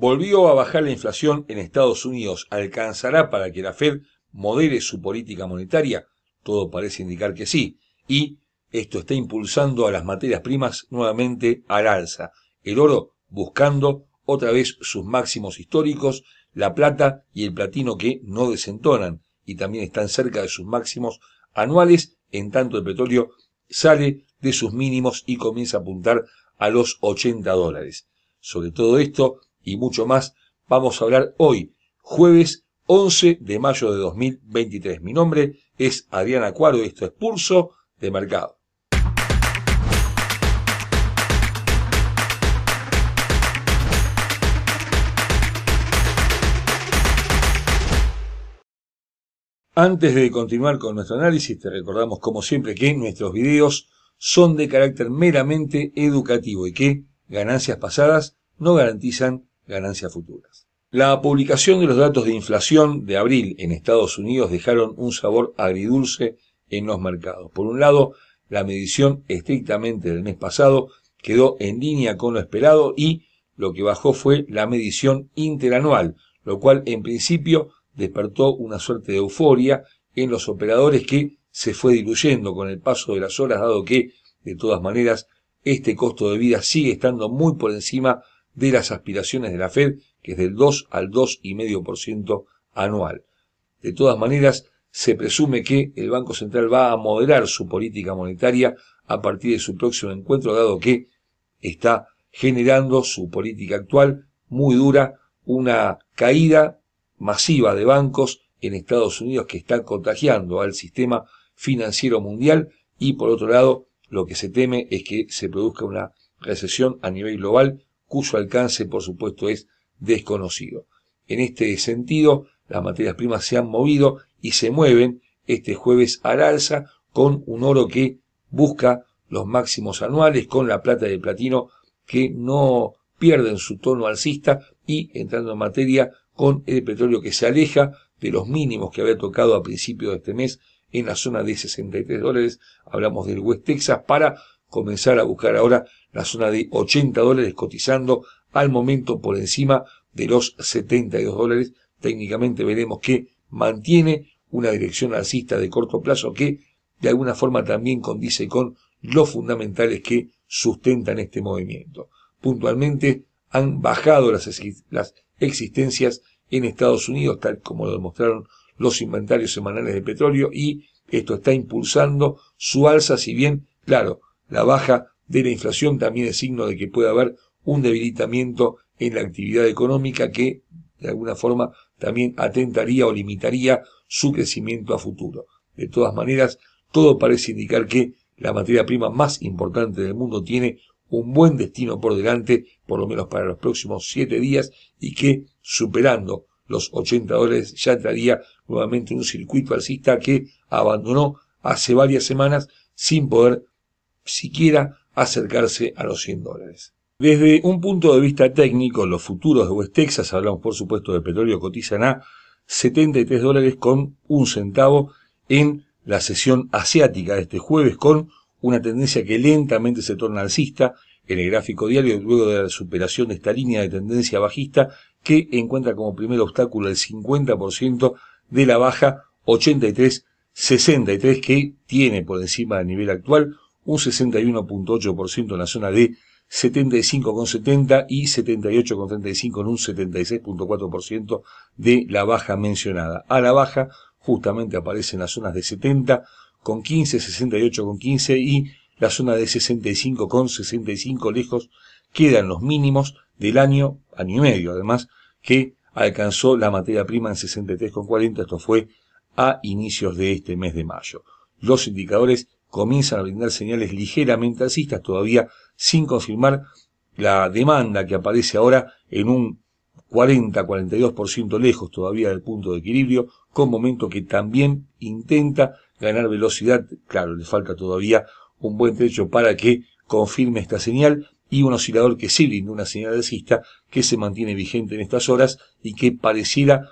Volvió a bajar la inflación en Estados Unidos. ¿Alcanzará para que la Fed modere su política monetaria? Todo parece indicar que sí. Y esto está impulsando a las materias primas nuevamente al alza. El oro buscando otra vez sus máximos históricos, la plata y el platino que no desentonan y también están cerca de sus máximos anuales, en tanto el petróleo sale de sus mínimos y comienza a apuntar a los 80 dólares. Sobre todo esto y mucho más vamos a hablar hoy, jueves 11 de mayo de 2023. Mi nombre es Adriana Cuaro y esto es Pulso de Mercado. Antes de continuar con nuestro análisis, te recordamos como siempre que nuestros videos son de carácter meramente educativo y que ganancias pasadas no garantizan ganancias futuras. La publicación de los datos de inflación de abril en Estados Unidos dejaron un sabor agridulce en los mercados. Por un lado, la medición estrictamente del mes pasado quedó en línea con lo esperado y lo que bajó fue la medición interanual, lo cual en principio despertó una suerte de euforia en los operadores que se fue diluyendo con el paso de las horas, dado que, de todas maneras, este costo de vida sigue estando muy por encima de las aspiraciones de la Fed, que es del 2 al 2,5% anual. De todas maneras, se presume que el Banco Central va a moderar su política monetaria a partir de su próximo encuentro, dado que está generando su política actual muy dura, una caída masiva de bancos en Estados Unidos que están contagiando al sistema financiero mundial y por otro lado lo que se teme es que se produzca una recesión a nivel global cuyo alcance por supuesto es desconocido. En este sentido, las materias primas se han movido y se mueven este jueves al alza con un oro que busca los máximos anuales, con la plata de platino que no pierden su tono alcista y entrando en materia con el petróleo que se aleja de los mínimos que había tocado a principios de este mes en la zona de 63 dólares. Hablamos del West Texas para comenzar a buscar ahora la zona de 80 dólares cotizando al momento por encima de los 72 dólares. Técnicamente veremos que mantiene una dirección alcista de corto plazo que de alguna forma también condice con los fundamentales que sustentan este movimiento. Puntualmente han bajado las, las existencias en Estados Unidos, tal como lo demostraron los inventarios semanales de petróleo, y esto está impulsando su alza, si bien, claro, la baja de la inflación también es signo de que puede haber un debilitamiento en la actividad económica que, de alguna forma, también atentaría o limitaría su crecimiento a futuro. De todas maneras, todo parece indicar que la materia prima más importante del mundo tiene un buen destino por delante, por lo menos para los próximos siete días, y que, superando los 80 dólares, ya entraría nuevamente en un circuito alcista que abandonó hace varias semanas sin poder siquiera acercarse a los 100 dólares. Desde un punto de vista técnico, los futuros de West Texas, hablamos por supuesto de petróleo, cotizan a 73 dólares con un centavo en la sesión asiática de este jueves con una tendencia que lentamente se torna alcista en el gráfico diario luego de la superación de esta línea de tendencia bajista que encuentra como primer obstáculo el 50% de la baja 83-63 que tiene por encima del nivel actual un 61.8% en la zona de 75,70 y 78,35 en un 76.4% de la baja mencionada. A la baja justamente aparecen las zonas de 70 con 15, 68 con 15 y la zona de 65 con 65 lejos quedan los mínimos del año, año y medio además, que alcanzó la materia prima en 63 con 40, esto fue a inicios de este mes de mayo. Los indicadores comienzan a brindar señales ligeramente alcistas, todavía sin confirmar la demanda que aparece ahora en un 40-42% lejos todavía del punto de equilibrio, con momento que también intenta ganar velocidad. Claro, le falta todavía un buen trecho para que confirme esta señal y un oscilador que sí brinda una señal alcista que se mantiene vigente en estas horas y que pareciera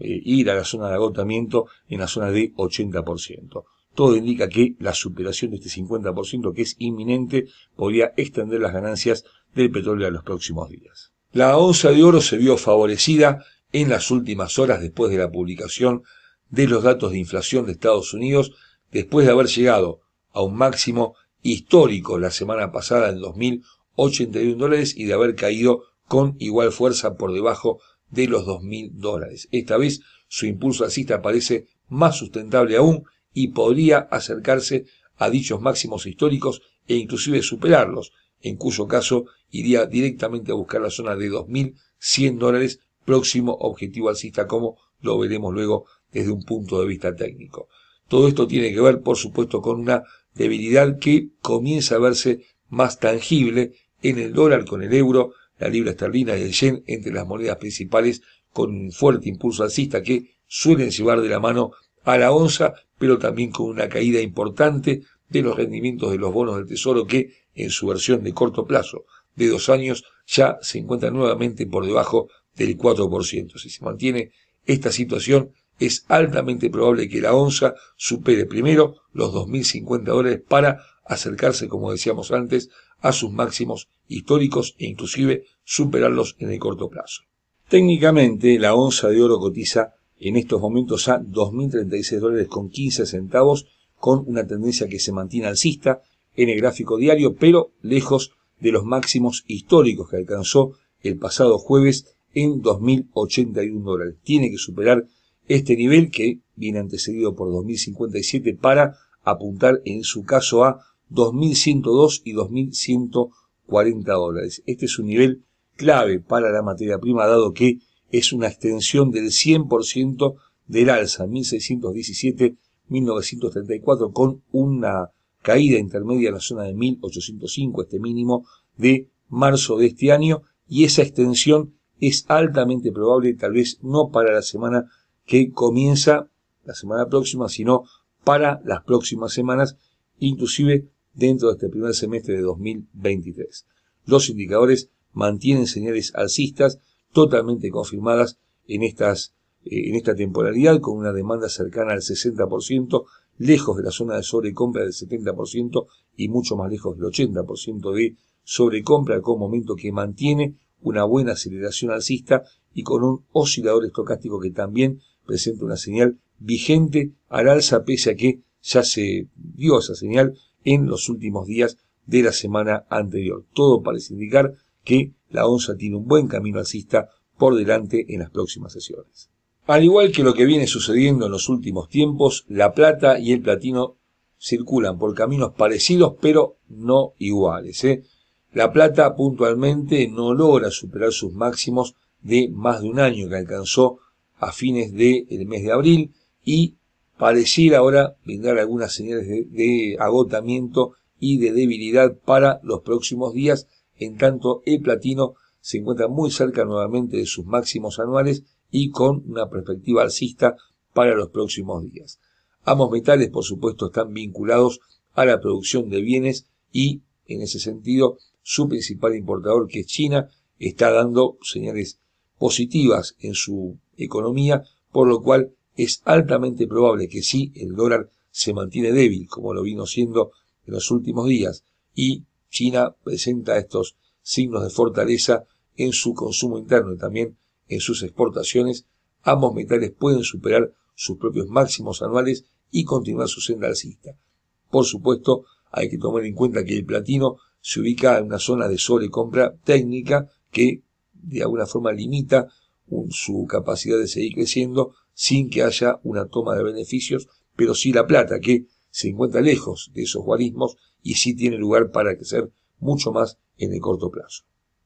eh, ir a la zona de agotamiento en la zona de 80%. Todo indica que la superación de este 50% que es inminente podría extender las ganancias del petróleo a los próximos días. La onza de oro se vio favorecida en las últimas horas después de la publicación de los datos de inflación de Estados Unidos, después de haber llegado a un máximo histórico la semana pasada en 2.081 dólares y de haber caído con igual fuerza por debajo de los 2.000 dólares. Esta vez su impulso alcista parece más sustentable aún y podría acercarse a dichos máximos históricos e inclusive superarlos, en cuyo caso iría directamente a buscar la zona de 2.100 dólares, próximo objetivo alcista, como lo veremos luego desde un punto de vista técnico. Todo esto tiene que ver, por supuesto, con una debilidad que comienza a verse más tangible en el dólar con el euro, la libra esterlina y el yen entre las monedas principales con un fuerte impulso alcista que suelen llevar de la mano a la onza, pero también con una caída importante de los rendimientos de los bonos del Tesoro que, en su versión de corto plazo de dos años, ya se encuentran nuevamente por debajo del 4%. Si se mantiene esta situación, es altamente probable que la onza supere primero los 2.050 dólares para acercarse, como decíamos antes, a sus máximos históricos e inclusive superarlos en el corto plazo. Técnicamente, la onza de oro cotiza en estos momentos a 2.036 dólares con 15 centavos, con una tendencia que se mantiene alcista en el gráfico diario, pero lejos de los máximos históricos que alcanzó el pasado jueves en 2.081 dólares. Tiene que superar este nivel que viene antecedido por 2.057 para apuntar en su caso a 2.102 y 2.140 dólares. Este es un nivel clave para la materia prima dado que es una extensión del 100% del alza 1617-1934 con una caída intermedia en la zona de 1805, este mínimo de marzo de este año, y esa extensión es altamente probable, tal vez no para la semana que comienza la semana próxima, sino para las próximas semanas, inclusive dentro de este primer semestre de 2023. Los indicadores mantienen señales alcistas totalmente confirmadas en, estas, eh, en esta temporalidad, con una demanda cercana al 60%, lejos de la zona de sobrecompra del 70% y mucho más lejos del 80% de sobrecompra, con momento que mantiene una buena aceleración alcista y con un oscilador estocástico que también presenta una señal vigente al alza, pese a que ya se dio esa señal en los últimos días de la semana anterior. Todo parece indicar que la onza tiene un buen camino alcista por delante en las próximas sesiones. Al igual que lo que viene sucediendo en los últimos tiempos, la plata y el platino circulan por caminos parecidos pero no iguales. ¿eh? La plata puntualmente no logra superar sus máximos de más de un año que alcanzó a fines del mes de abril y pareciera ahora brindar algunas señales de, agotamiento y de debilidad para los próximos días, en tanto el platino se encuentra muy cerca nuevamente de sus máximos anuales y con una perspectiva alcista para los próximos días. Ambos metales, por supuesto, están vinculados a la producción de bienes y, en ese sentido, su principal importador, que es China, está dando señales positivas en su economía, por lo cual es altamente probable que si el dólar se mantiene débil, como lo vino siendo en los últimos días, y China presenta estos signos de fortaleza en su consumo interno y también en sus exportaciones, ambos metales pueden superar sus propios máximos anuales y continuar su senda alcista. Por supuesto, hay que tomar en cuenta que el platino se ubica en una zona de sobrecompra técnica que de alguna forma limita su capacidad de seguir creciendo sin que haya una toma de beneficios, pero sí la plata, que se encuentra lejos de esos guarismos y sí tiene lugar para crecer mucho más en el corto plazo.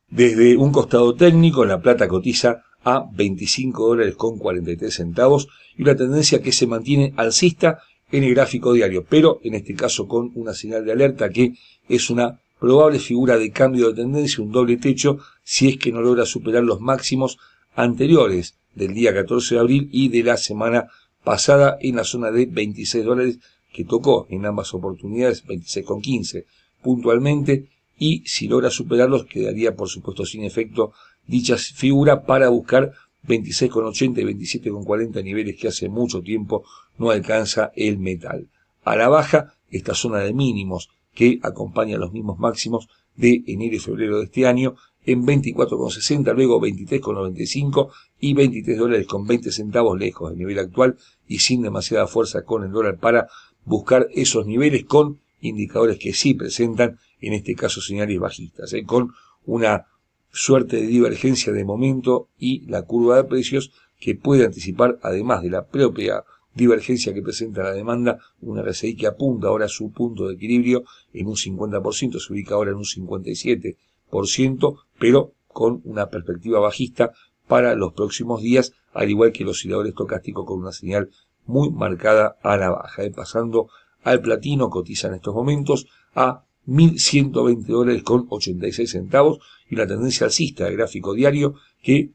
Desde un costado técnico, la plata cotiza a 25 dólares con 43 centavos y una tendencia que se mantiene alcista en el gráfico diario, pero en este caso con una señal de alerta que es una probable figura de cambio de tendencia, un doble techo, si es que no logra superar los máximos anteriores del día 14 de abril y de la semana pasada en la zona de 26 dólares que tocó en ambas oportunidades, 26,15 puntualmente, y si logra superarlos quedaría por supuesto sin efecto dicha figura para buscar 26,80 y 27,40 niveles que hace mucho tiempo no alcanza el metal. A la baja, esta zona de mínimos que acompaña los mismos máximos de enero y febrero de este año en 24,60, luego 23,95 y 23 dólares con 20 centavos lejos del nivel actual y sin demasiada fuerza con el dólar para buscar esos niveles con indicadores que sí presentan, en este caso señales bajistas, ¿eh? con una suerte de divergencia de momento y la curva de precios que puede anticipar, además de la propia divergencia que presenta la demanda, una RSI que apunta ahora a su punto de equilibrio en un 50%, se ubica ahora en un 57%, pero con una perspectiva bajista para los próximos días, al igual que los oscilador estocástico con una señal muy marcada a la baja, ¿eh? pasando al platino, cotiza en estos momentos a 1.120 dólares con 86 centavos y la tendencia alcista de gráfico diario que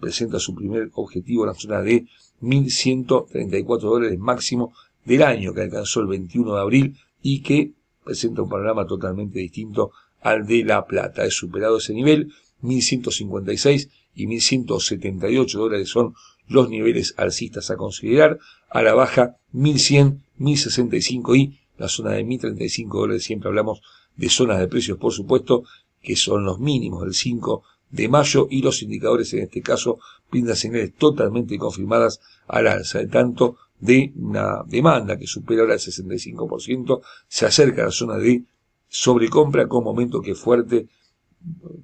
presenta su primer objetivo en la zona de 1.134 dólares máximo del año que alcanzó el 21 de abril y que presenta un panorama totalmente distinto al de La Plata. Es superado ese nivel, 1.156 y 1.178 dólares son los niveles alcistas a considerar. A la baja, 1.100, 1.065 y la zona de 1.035 dólares. Siempre hablamos de zonas de precios, por supuesto, que son los mínimos del 5 de mayo y los indicadores en este caso brindan señales totalmente confirmadas al alza, de tanto de una demanda que supera ahora el 65%, se acerca a la zona de sobrecompra con momento que fuerte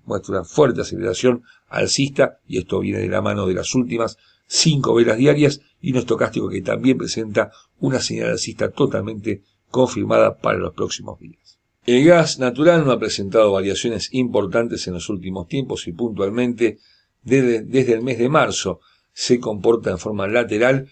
muestra una fuerte aceleración alcista y esto viene de la mano de las últimas cinco velas diarias y un estocástico que también presenta una señal alcista totalmente confirmada para los próximos días. El gas natural no ha presentado variaciones importantes en los últimos tiempos y puntualmente desde, el mes de marzo se comporta en forma lateral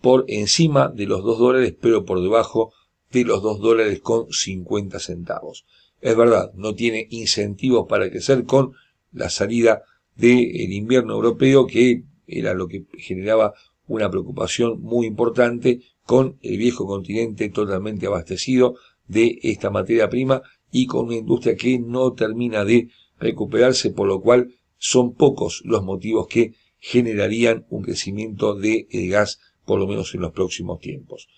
por encima de los 2 dólares pero por debajo de los 2 dólares con 50 centavos. Es verdad, no tiene incentivos para crecer con la salida del invierno europeo que era lo que generaba una preocupación muy importante con el viejo continente totalmente abastecido de esta materia prima y con una industria que no termina de recuperarse, por lo cual son pocos los motivos que generarían un crecimiento de gas, por lo menos en los próximos tiempos.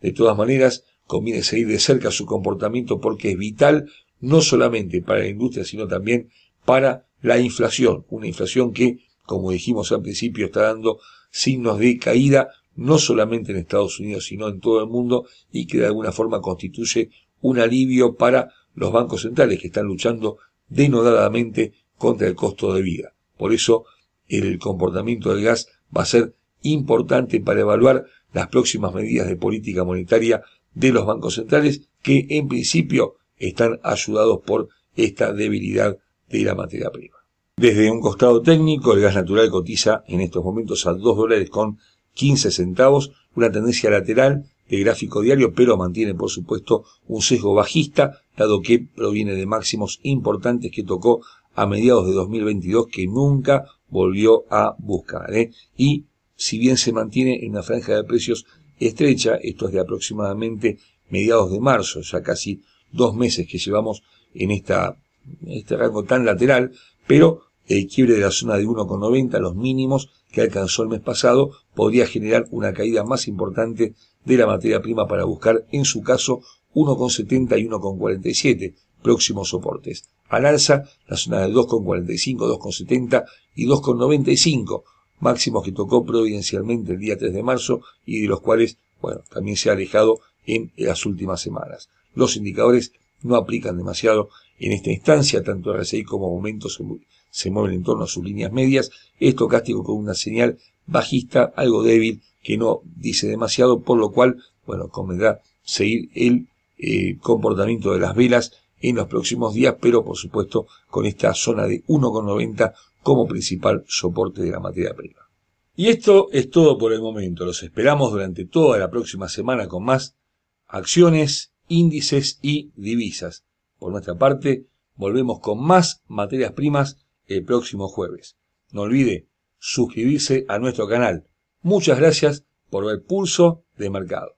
De todas maneras, conviene seguir de cerca su comportamiento porque es vital no solamente para la industria, sino también para la inflación, una inflación que, como dijimos al principio, está dando signos de caída no solamente en Estados Unidos, sino en todo el mundo, y que de alguna forma constituye un alivio para los bancos centrales que están luchando denodadamente contra el costo de vida. Por eso, el comportamiento del gas va a ser importante para evaluar las próximas medidas de política monetaria de los bancos centrales, que en principio están ayudados por esta debilidad de la materia prima. Desde un costado técnico, el gas natural cotiza en estos momentos a 2 dólares con 15 centavos, una tendencia lateral de gráfico diario, pero mantiene por supuesto un sesgo bajista, dado que proviene de máximos importantes que tocó a mediados de 2022 que nunca volvió a buscar. ¿eh? Y si bien se mantiene en una franja de precios estrecha, esto es de aproximadamente mediados de marzo, ya casi dos meses que llevamos en, esta, este rango tan lateral, pero el quiebre de la zona de 1,90, los mínimos que alcanzó el mes pasado, podría generar una caída más importante de la materia prima para buscar, en su caso, 1,70 y 1,47 próximos soportes. Al alza, la zona de 2,45, 2,70 y 2,95, máximos que tocó providencialmente el día 3 de marzo y de los cuales, bueno, también se ha alejado en las últimas semanas. Los indicadores no aplican demasiado en esta instancia, tanto RSI como momentos se mueven en torno a sus líneas medias, estocástico con una señal bajista, algo débil, que no dice demasiado, por lo cual, bueno, convendrá seguir el eh, comportamiento de las velas en los próximos días, pero por supuesto con esta zona de 1,90 como principal soporte de la materia prima. Y esto es todo por el momento. Los esperamos durante toda la próxima semana con más acciones, índices y divisas. Por nuestra parte, volvemos con más materias primas el próximo jueves. No olvide suscribirse a nuestro canal. Muchas gracias por ver Pulso de Mercado.